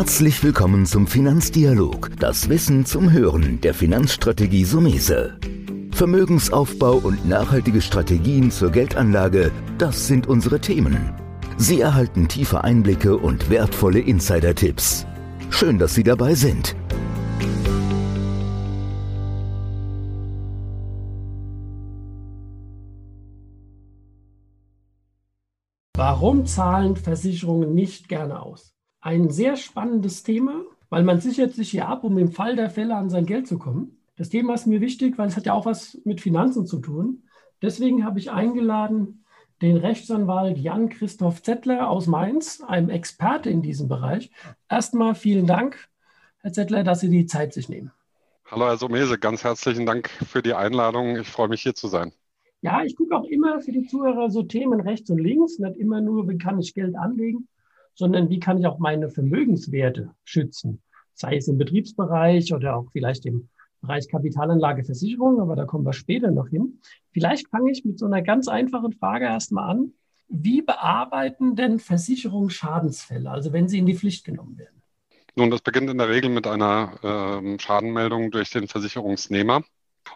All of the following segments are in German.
Herzlich willkommen zum Finanzdialog, das Wissen zum Hören der Finanzstrategie Sumese. Vermögensaufbau und nachhaltige Strategien zur Geldanlage, das sind unsere Themen. Sie erhalten tiefe Einblicke und wertvolle Insider-Tipps. Schön, dass Sie dabei sind. Warum zahlen Versicherungen nicht gerne aus? Ein sehr spannendes Thema, weil man sichert sich hier ab, um im Fall der Fälle an sein Geld zu kommen. Das Thema ist mir wichtig, weil es hat ja auch was mit Finanzen zu tun. Deswegen habe ich eingeladen den Rechtsanwalt Jan-Christoph Zettler aus Mainz, einem Experte in diesem Bereich. Erstmal vielen Dank, Herr Zettler, dass Sie die Zeit sich nehmen. Hallo, Herr Somese, ganz herzlichen Dank für die Einladung. Ich freue mich, hier zu sein. Ja, ich gucke auch immer für die Zuhörer so Themen rechts und links, nicht immer nur, wie kann ich Geld anlegen, sondern wie kann ich auch meine Vermögenswerte schützen, sei es im Betriebsbereich oder auch vielleicht im Bereich Kapitalanlageversicherung, aber da kommen wir später noch hin. Vielleicht fange ich mit so einer ganz einfachen Frage erstmal an. Wie bearbeiten denn Versicherungen Schadensfälle, also wenn sie in die Pflicht genommen werden? Nun, das beginnt in der Regel mit einer äh, Schadenmeldung durch den Versicherungsnehmer.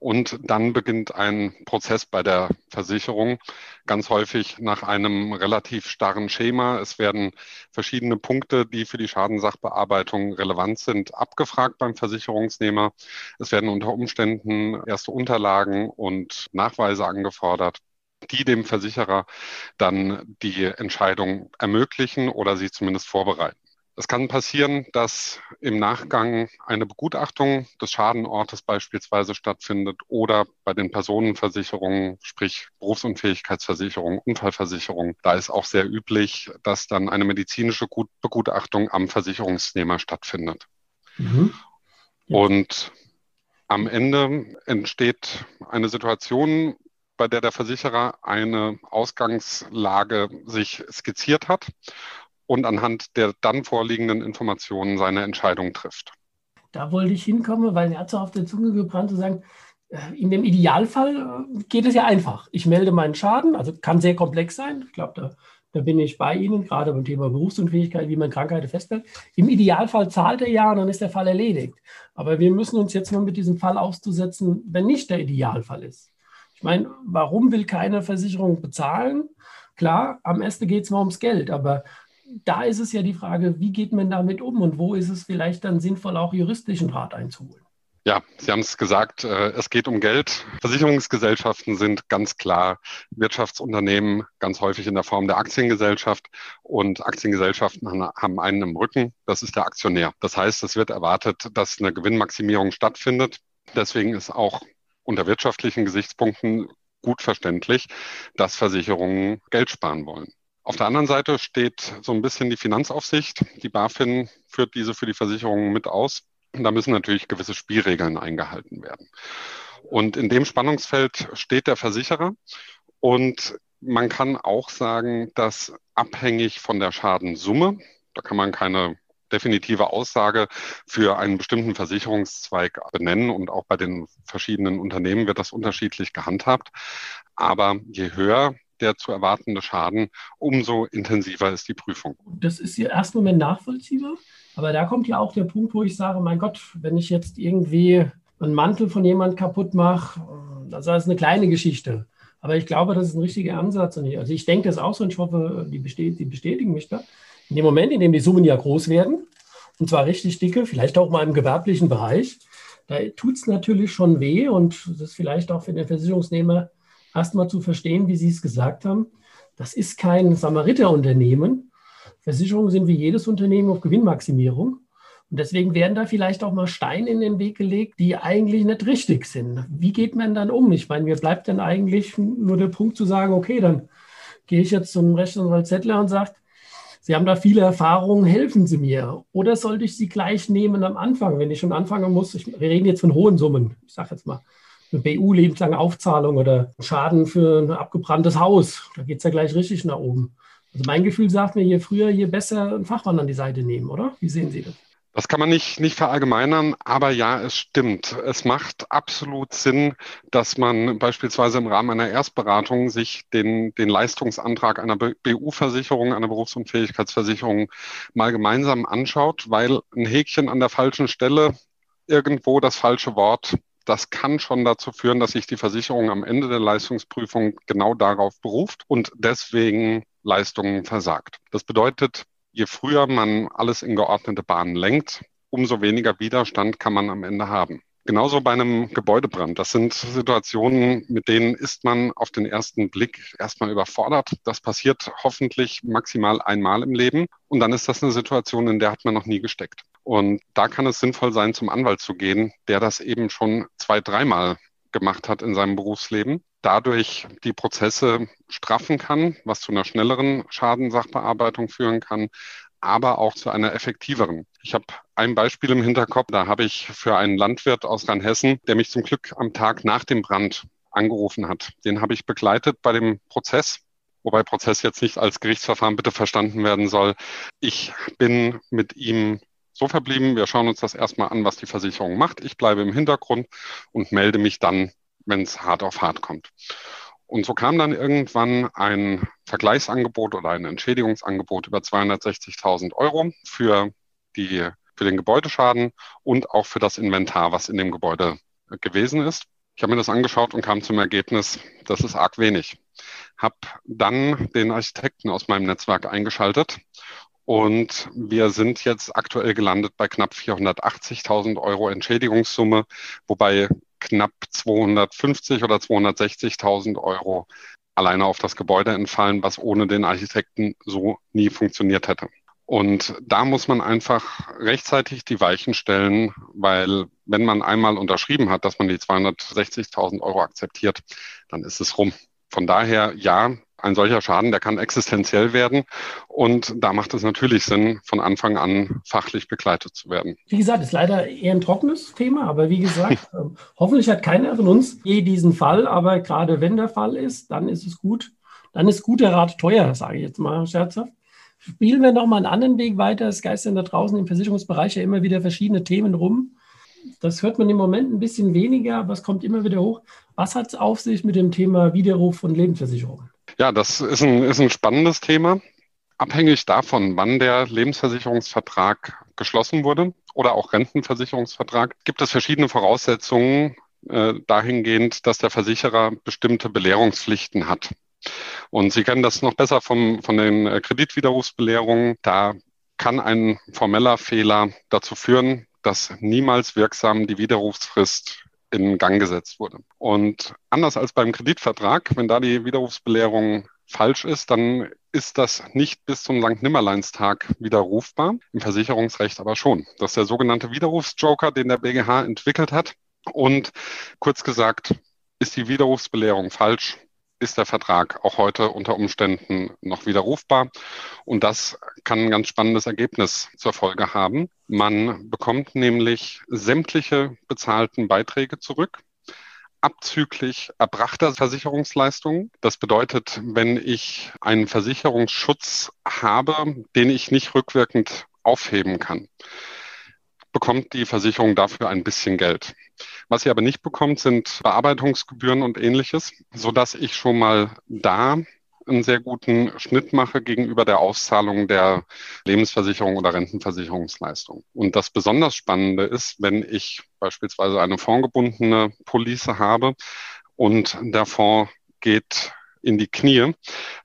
Und dann beginnt ein Prozess bei der Versicherung, ganz häufig nach einem relativ starren Schema. Es werden verschiedene Punkte, die für die Schadensachbearbeitung relevant sind, abgefragt beim Versicherungsnehmer. Es werden unter Umständen erste Unterlagen und Nachweise angefordert die dem Versicherer dann die Entscheidung ermöglichen oder sie zumindest vorbereiten. Es kann passieren, dass im Nachgang eine Begutachtung des Schadenortes beispielsweise stattfindet oder bei den Personenversicherungen, sprich Berufsunfähigkeitsversicherung, Unfallversicherung. Da ist auch sehr üblich, dass dann eine medizinische Begutachtung am Versicherungsnehmer stattfindet. Mhm. Und am Ende entsteht eine Situation, bei der der Versicherer eine Ausgangslage sich skizziert hat und anhand der dann vorliegenden Informationen seine Entscheidung trifft. Da wollte ich hinkommen, weil er hat so auf der Zunge gebrannt zu sagen, äh, in dem Idealfall äh, geht es ja einfach. Ich melde meinen Schaden, also kann sehr komplex sein. Ich glaube, da, da bin ich bei Ihnen, gerade beim Thema Berufsunfähigkeit, wie man Krankheiten festhält. Im Idealfall zahlt er ja und dann ist der Fall erledigt. Aber wir müssen uns jetzt mal mit diesem Fall auszusetzen, wenn nicht der Idealfall ist. Ich meine, warum will keine Versicherung bezahlen? Klar, am Ende geht es mal ums Geld, aber da ist es ja die Frage, wie geht man damit um und wo ist es vielleicht dann sinnvoll, auch juristischen Rat einzuholen? Ja, Sie haben es gesagt, äh, es geht um Geld. Versicherungsgesellschaften sind ganz klar Wirtschaftsunternehmen, ganz häufig in der Form der Aktiengesellschaft. Und Aktiengesellschaften haben einen im Rücken, das ist der Aktionär. Das heißt, es wird erwartet, dass eine Gewinnmaximierung stattfindet. Deswegen ist auch unter wirtschaftlichen Gesichtspunkten gut verständlich, dass Versicherungen Geld sparen wollen. Auf der anderen Seite steht so ein bisschen die Finanzaufsicht. Die BaFin führt diese für die Versicherungen mit aus. Da müssen natürlich gewisse Spielregeln eingehalten werden. Und in dem Spannungsfeld steht der Versicherer. Und man kann auch sagen, dass abhängig von der Schadensumme, da kann man keine definitive Aussage für einen bestimmten Versicherungszweig benennen und auch bei den verschiedenen Unternehmen wird das unterschiedlich gehandhabt. Aber je höher der zu erwartende Schaden, umso intensiver ist die Prüfung. Das ist ja erst Moment nachvollziehbar. Aber da kommt ja auch der Punkt, wo ich sage, mein Gott, wenn ich jetzt irgendwie einen Mantel von jemand kaputt mache, das ist eine kleine Geschichte. Aber ich glaube, das ist ein richtiger Ansatz. Also ich denke das auch so und ich hoffe, die, bestätigen mich da. In dem Moment, in dem die Summen ja groß werden, und zwar richtig dicke, vielleicht auch mal im gewerblichen Bereich, da tut es natürlich schon weh und das ist vielleicht auch für den Versicherungsnehmer erstmal zu verstehen, wie Sie es gesagt haben. Das ist kein Samariterunternehmen. Versicherungen sind wie jedes Unternehmen auf Gewinnmaximierung. Und deswegen werden da vielleicht auch mal Steine in den Weg gelegt, die eigentlich nicht richtig sind. Wie geht man dann um? Ich meine, mir bleibt dann eigentlich nur der Punkt zu sagen, okay, dann gehe ich jetzt zum Rechtsanwalt Zettler und sage, Sie haben da viele Erfahrungen, helfen Sie mir. Oder sollte ich sie gleich nehmen am Anfang, wenn ich schon anfangen muss? Ich, wir reden jetzt von hohen Summen. Ich sage jetzt mal BU lebenslange Aufzahlung oder Schaden für ein abgebranntes Haus. Da geht es ja gleich richtig nach oben. Also mein Gefühl sagt mir, je früher, je besser einen Fachmann an die Seite nehmen, oder? Wie sehen Sie das? Das kann man nicht, nicht verallgemeinern, aber ja, es stimmt. Es macht absolut Sinn, dass man beispielsweise im Rahmen einer Erstberatung sich den, den Leistungsantrag einer BU-Versicherung, einer Berufsunfähigkeitsversicherung mal gemeinsam anschaut, weil ein Häkchen an der falschen Stelle, irgendwo das falsche Wort, das kann schon dazu führen, dass sich die Versicherung am Ende der Leistungsprüfung genau darauf beruft und deswegen Leistungen versagt. Das bedeutet, je früher man alles in geordnete Bahnen lenkt, umso weniger Widerstand kann man am Ende haben. Genauso bei einem Gebäudebrand. Das sind Situationen, mit denen ist man auf den ersten Blick erstmal überfordert. Das passiert hoffentlich maximal einmal im Leben. Und dann ist das eine Situation, in der hat man noch nie gesteckt. Und da kann es sinnvoll sein, zum Anwalt zu gehen, der das eben schon zwei, dreimal gemacht hat in seinem Berufsleben, dadurch die Prozesse straffen kann, was zu einer schnelleren Schadensachbearbeitung führen kann, aber auch zu einer effektiveren. Ich habe ein Beispiel im Hinterkopf, da habe ich für einen Landwirt aus Rheinhessen, der mich zum Glück am Tag nach dem Brand angerufen hat. Den habe ich begleitet bei dem Prozess, wobei Prozess jetzt nicht als Gerichtsverfahren bitte verstanden werden soll. Ich bin mit ihm so verblieben, wir schauen uns das erstmal an, was die Versicherung macht. Ich bleibe im Hintergrund und melde mich dann, wenn es hart auf hart kommt. Und so kam dann irgendwann ein Vergleichsangebot oder ein Entschädigungsangebot über 260.000 Euro für, die, für den Gebäudeschaden und auch für das Inventar, was in dem Gebäude gewesen ist. Ich habe mir das angeschaut und kam zum Ergebnis, das ist arg wenig. Habe dann den Architekten aus meinem Netzwerk eingeschaltet und wir sind jetzt aktuell gelandet bei knapp 480.000 Euro Entschädigungssumme, wobei knapp 250 oder 260.000 Euro alleine auf das Gebäude entfallen, was ohne den Architekten so nie funktioniert hätte. Und da muss man einfach rechtzeitig die Weichen stellen, weil wenn man einmal unterschrieben hat, dass man die 260.000 Euro akzeptiert, dann ist es rum. Von daher, ja, ein solcher Schaden, der kann existenziell werden. Und da macht es natürlich Sinn, von Anfang an fachlich begleitet zu werden. Wie gesagt, ist leider eher ein trockenes Thema, aber wie gesagt, ähm, hoffentlich hat keiner von uns je diesen Fall. Aber gerade wenn der Fall ist, dann ist es gut. Dann ist guter Rat teuer, sage ich jetzt mal scherzhaft. Spielen wir nochmal einen anderen Weg weiter. Es geistern da draußen im Versicherungsbereich ja immer wieder verschiedene Themen rum. Das hört man im Moment ein bisschen weniger, aber es kommt immer wieder hoch. Was hat es auf sich mit dem Thema Widerruf von Lebensversicherungen? Ja, das ist ein, ist ein spannendes Thema. Abhängig davon, wann der Lebensversicherungsvertrag geschlossen wurde oder auch Rentenversicherungsvertrag, gibt es verschiedene Voraussetzungen äh, dahingehend, dass der Versicherer bestimmte Belehrungspflichten hat. Und Sie kennen das noch besser vom, von den äh, Kreditwiderrufsbelehrungen. Da kann ein formeller Fehler dazu führen, dass niemals wirksam die Widerrufsfrist in Gang gesetzt wurde. Und anders als beim Kreditvertrag, wenn da die Widerrufsbelehrung falsch ist, dann ist das nicht bis zum St. Nimmerleinstag widerrufbar, im Versicherungsrecht aber schon. Das ist der sogenannte Widerrufsjoker, den der BGH entwickelt hat. Und kurz gesagt, ist die Widerrufsbelehrung falsch, ist der Vertrag auch heute unter Umständen noch widerrufbar. Und das kann ein ganz spannendes Ergebnis zur Folge haben. Man bekommt nämlich sämtliche bezahlten Beiträge zurück abzüglich erbrachter Versicherungsleistungen. Das bedeutet, wenn ich einen Versicherungsschutz habe, den ich nicht rückwirkend aufheben kann, bekommt die Versicherung dafür ein bisschen Geld. Was sie aber nicht bekommt, sind Bearbeitungsgebühren und ähnliches, sodass ich schon mal da einen sehr guten Schnitt mache gegenüber der Auszahlung der Lebensversicherung oder Rentenversicherungsleistung. Und das besonders Spannende ist, wenn ich beispielsweise eine fondgebundene Police habe und der Fonds geht in die Knie,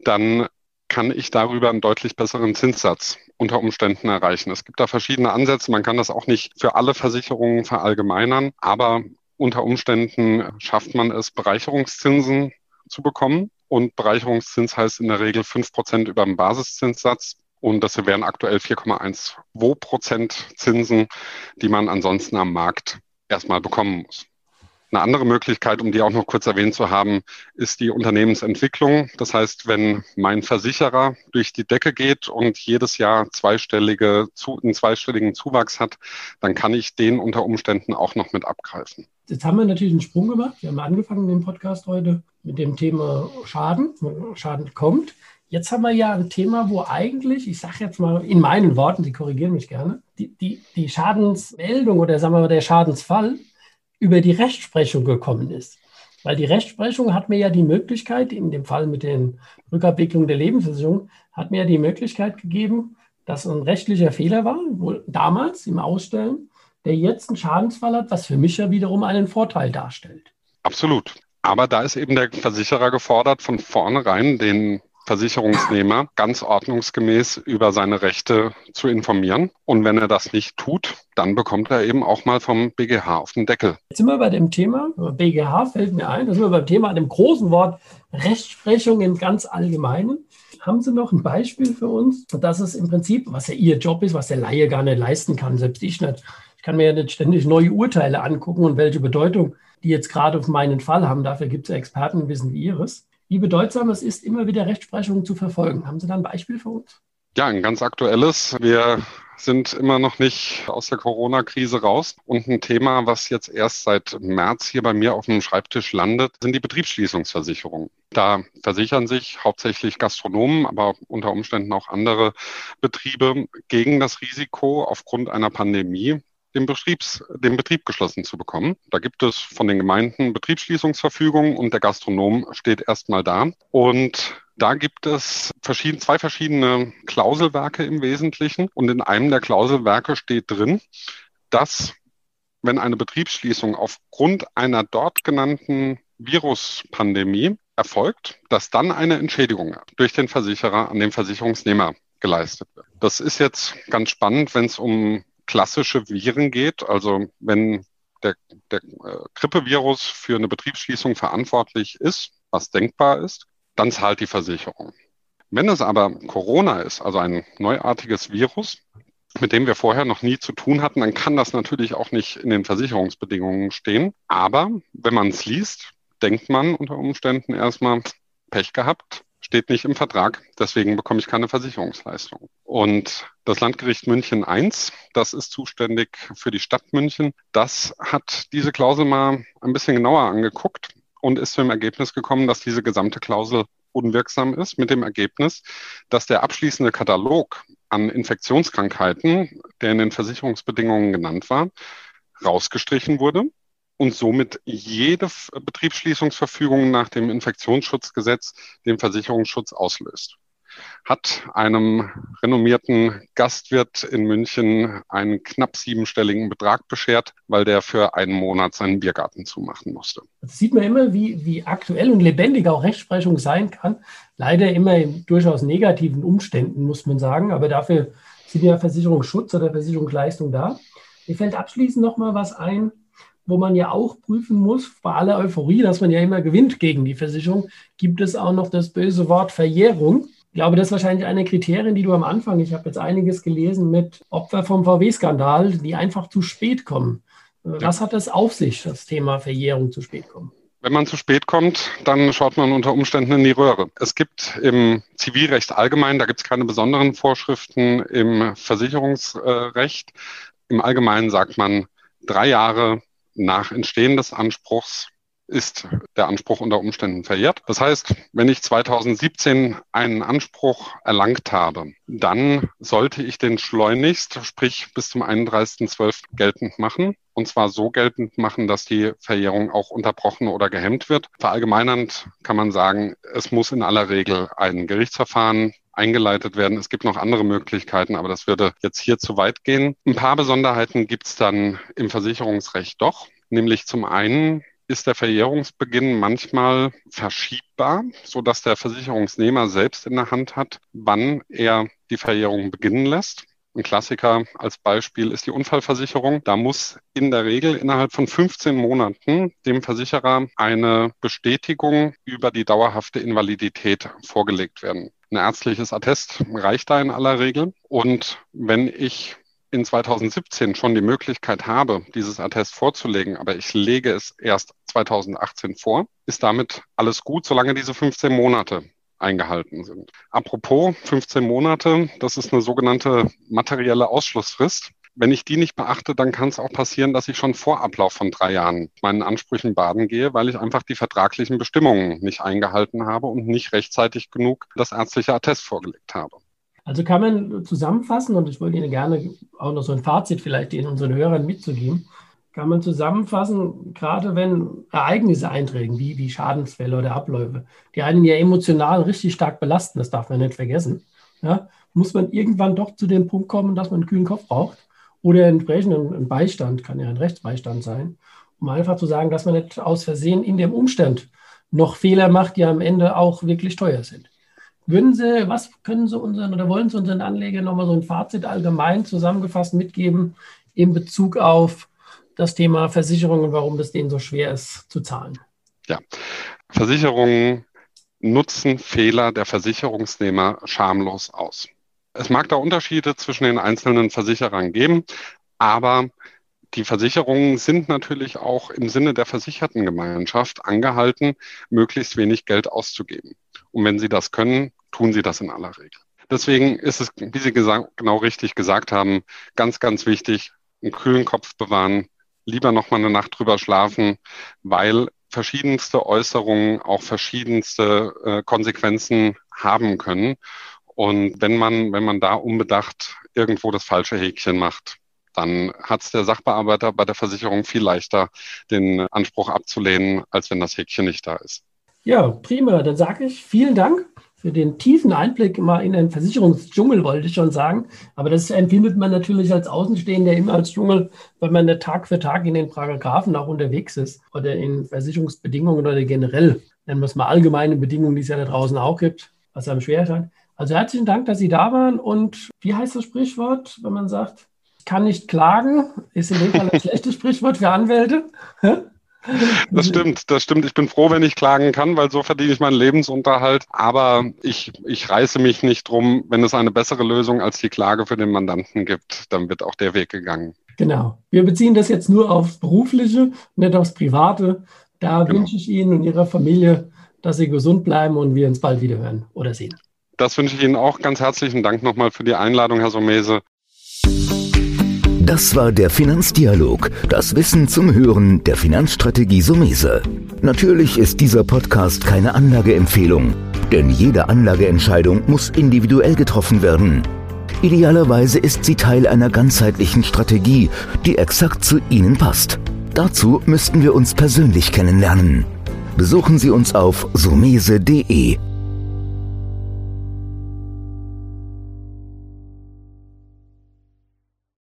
dann kann ich darüber einen deutlich besseren Zinssatz unter Umständen erreichen. Es gibt da verschiedene Ansätze. Man kann das auch nicht für alle Versicherungen verallgemeinern, aber unter Umständen schafft man es, Bereicherungszinsen zu bekommen. Und Bereicherungszins heißt in der Regel fünf Prozent über dem Basiszinssatz. Und das wären aktuell 4,12 Prozent Zinsen, die man ansonsten am Markt erstmal bekommen muss. Eine andere Möglichkeit, um die auch noch kurz erwähnt zu haben, ist die Unternehmensentwicklung. Das heißt, wenn mein Versicherer durch die Decke geht und jedes Jahr zweistellige, einen zweistelligen Zuwachs hat, dann kann ich den unter Umständen auch noch mit abgreifen. Jetzt haben wir natürlich einen Sprung gemacht. Wir haben angefangen den Podcast heute mit dem Thema Schaden. Schaden kommt. Jetzt haben wir ja ein Thema, wo eigentlich, ich sage jetzt mal in meinen Worten, Sie korrigieren mich gerne, die, die, die Schadensmeldung oder sagen wir mal der Schadensfall über die Rechtsprechung gekommen ist. Weil die Rechtsprechung hat mir ja die Möglichkeit, in dem Fall mit den Rückabwicklungen der Lebensversicherung, hat mir ja die Möglichkeit gegeben, dass ein rechtlicher Fehler war, wohl damals im Ausstellen, der jetzt einen Schadensfall hat, was für mich ja wiederum einen Vorteil darstellt. Absolut. Aber da ist eben der Versicherer gefordert, von vornherein den Versicherungsnehmer ganz ordnungsgemäß über seine Rechte zu informieren. Und wenn er das nicht tut, dann bekommt er eben auch mal vom BGH auf den Deckel. Jetzt sind wir bei dem Thema, BGH fällt mir ein, da sind wir beim Thema, dem großen Wort Rechtsprechung im ganz Allgemeinen. Haben Sie noch ein Beispiel für uns, dass es im Prinzip, was ja Ihr Job ist, was der Laie gar nicht leisten kann, selbst ich nicht. Ich kann mir ja nicht ständig neue Urteile angucken und welche Bedeutung die jetzt gerade auf meinen Fall haben. Dafür gibt es Experten, wissen wie Ihres wie bedeutsam es ist, immer wieder Rechtsprechung zu verfolgen. Haben Sie da ein Beispiel für uns? Ja, ein ganz aktuelles. Wir sind immer noch nicht aus der Corona-Krise raus. Und ein Thema, was jetzt erst seit März hier bei mir auf dem Schreibtisch landet, sind die Betriebsschließungsversicherungen. Da versichern sich hauptsächlich Gastronomen, aber unter Umständen auch andere Betriebe gegen das Risiko aufgrund einer Pandemie den, Betriebs, den Betrieb geschlossen zu bekommen. Da gibt es von den Gemeinden Betriebsschließungsverfügungen und der Gastronom steht erstmal da. Und da gibt es verschieden, zwei verschiedene Klauselwerke im Wesentlichen. Und in einem der Klauselwerke steht drin, dass wenn eine Betriebsschließung aufgrund einer dort genannten Viruspandemie erfolgt, dass dann eine Entschädigung durch den Versicherer an den Versicherungsnehmer geleistet wird. Das ist jetzt ganz spannend, wenn es um klassische Viren geht, also wenn der, der äh, Grippevirus für eine Betriebsschließung verantwortlich ist, was denkbar ist, dann zahlt die Versicherung. Wenn es aber Corona ist, also ein neuartiges Virus, mit dem wir vorher noch nie zu tun hatten, dann kann das natürlich auch nicht in den Versicherungsbedingungen stehen. Aber wenn man es liest, denkt man unter Umständen erstmal Pech gehabt, steht nicht im Vertrag, deswegen bekomme ich keine Versicherungsleistung. Und das Landgericht München I, das ist zuständig für die Stadt München, das hat diese Klausel mal ein bisschen genauer angeguckt und ist zu dem Ergebnis gekommen, dass diese gesamte Klausel unwirksam ist, mit dem Ergebnis, dass der abschließende Katalog an Infektionskrankheiten, der in den Versicherungsbedingungen genannt war, rausgestrichen wurde und somit jede Betriebsschließungsverfügung nach dem Infektionsschutzgesetz den Versicherungsschutz auslöst. Hat einem renommierten Gastwirt in München einen knapp siebenstelligen Betrag beschert, weil der für einen Monat seinen Biergarten zumachen musste. Das sieht man immer, wie, wie aktuell und lebendig auch Rechtsprechung sein kann. Leider immer in durchaus negativen Umständen, muss man sagen. Aber dafür sind ja Versicherungsschutz oder Versicherungsleistung da. Mir fällt abschließend noch mal was ein wo man ja auch prüfen muss, bei aller Euphorie, dass man ja immer gewinnt gegen die Versicherung, gibt es auch noch das böse Wort Verjährung. Ich glaube, das ist wahrscheinlich eine Kriterien, die du am Anfang, ich habe jetzt einiges gelesen mit Opfer vom VW-Skandal, die einfach zu spät kommen. Was hat das auf sich, das Thema Verjährung zu spät kommen? Wenn man zu spät kommt, dann schaut man unter Umständen in die Röhre. Es gibt im Zivilrecht allgemein, da gibt es keine besonderen Vorschriften im Versicherungsrecht. Im Allgemeinen sagt man drei Jahre nach Entstehen des Anspruchs ist der Anspruch unter Umständen verjährt. Das heißt, wenn ich 2017 einen Anspruch erlangt habe, dann sollte ich den schleunigst, sprich bis zum 31.12. geltend machen. Und zwar so geltend machen, dass die Verjährung auch unterbrochen oder gehemmt wird. Verallgemeinernd kann man sagen, es muss in aller Regel ein Gerichtsverfahren eingeleitet werden. Es gibt noch andere Möglichkeiten, aber das würde jetzt hier zu weit gehen. Ein paar Besonderheiten gibt es dann im Versicherungsrecht doch, nämlich zum einen ist der Verjährungsbeginn manchmal verschiebbar, so dass der Versicherungsnehmer selbst in der Hand hat, wann er die Verjährung beginnen lässt. Ein Klassiker als Beispiel ist die Unfallversicherung. Da muss in der Regel innerhalb von 15 Monaten dem Versicherer eine Bestätigung über die dauerhafte Invalidität vorgelegt werden. Ein ärztliches Attest reicht da in aller Regel. Und wenn ich in 2017 schon die Möglichkeit habe, dieses Attest vorzulegen, aber ich lege es erst 2018 vor, ist damit alles gut, solange diese 15 Monate eingehalten sind. Apropos 15 Monate, das ist eine sogenannte materielle Ausschlussfrist. Wenn ich die nicht beachte, dann kann es auch passieren, dass ich schon vor Ablauf von drei Jahren meinen Ansprüchen baden gehe, weil ich einfach die vertraglichen Bestimmungen nicht eingehalten habe und nicht rechtzeitig genug das ärztliche Attest vorgelegt habe. Also kann man zusammenfassen, und ich wollte Ihnen gerne auch noch so ein Fazit vielleicht den unseren Hörern mitzugeben, kann man zusammenfassen, gerade wenn Ereignisse eintreten, wie, wie Schadensfälle oder Abläufe, die einen ja emotional richtig stark belasten, das darf man nicht vergessen, ja, muss man irgendwann doch zu dem Punkt kommen, dass man einen kühlen Kopf braucht oder entsprechend ein Beistand, kann ja ein Rechtsbeistand sein, um einfach zu sagen, dass man nicht aus Versehen in dem Umstand noch Fehler macht, die am Ende auch wirklich teuer sind. Würden Sie, was können Sie unseren oder wollen Sie unseren Anlegern nochmal so ein Fazit allgemein zusammengefasst mitgeben in Bezug auf das Thema Versicherungen, warum es denen so schwer ist zu zahlen? Ja, Versicherungen nutzen Fehler der Versicherungsnehmer schamlos aus. Es mag da Unterschiede zwischen den einzelnen Versicherern geben, aber die Versicherungen sind natürlich auch im Sinne der Versichertengemeinschaft angehalten, möglichst wenig Geld auszugeben. Und wenn sie das können, tun sie das in aller Regel. Deswegen ist es, wie Sie genau richtig gesagt haben, ganz, ganz wichtig, einen kühlen Kopf bewahren, lieber noch mal eine Nacht drüber schlafen, weil verschiedenste Äußerungen auch verschiedenste äh, Konsequenzen haben können. Und wenn man, wenn man da unbedacht irgendwo das falsche Häkchen macht, dann hat es der Sachbearbeiter bei der Versicherung viel leichter, den Anspruch abzulehnen, als wenn das Häkchen nicht da ist. Ja, prima. Dann sage ich vielen Dank für den tiefen Einblick mal in den Versicherungsdschungel, wollte ich schon sagen. Aber das empfindet man natürlich als Außenstehender immer als Dschungel, weil man da Tag für Tag in den Paragraphen auch unterwegs ist oder in Versicherungsbedingungen oder generell, nennen wir es mal allgemeine Bedingungen, die es ja da draußen auch gibt, was einem schwer scheint. Also herzlichen Dank, dass Sie da waren. Und wie heißt das Sprichwort, wenn man sagt, ich kann nicht klagen, ist in dem Fall ein schlechtes Sprichwort für Anwälte. Das stimmt, das stimmt. Ich bin froh, wenn ich klagen kann, weil so verdiene ich meinen Lebensunterhalt. Aber ich, ich reiße mich nicht drum, wenn es eine bessere Lösung als die Klage für den Mandanten gibt, dann wird auch der Weg gegangen. Genau. Wir beziehen das jetzt nur aufs Berufliche, nicht aufs Private. Da genau. wünsche ich Ihnen und Ihrer Familie, dass Sie gesund bleiben und wir uns bald wieder hören oder sehen. Das wünsche ich Ihnen auch. Ganz herzlichen Dank nochmal für die Einladung, Herr Somese. Das war der Finanzdialog, das Wissen zum Hören der Finanzstrategie Sumese. Natürlich ist dieser Podcast keine Anlageempfehlung, denn jede Anlageentscheidung muss individuell getroffen werden. Idealerweise ist sie Teil einer ganzheitlichen Strategie, die exakt zu Ihnen passt. Dazu müssten wir uns persönlich kennenlernen. Besuchen Sie uns auf sumese.de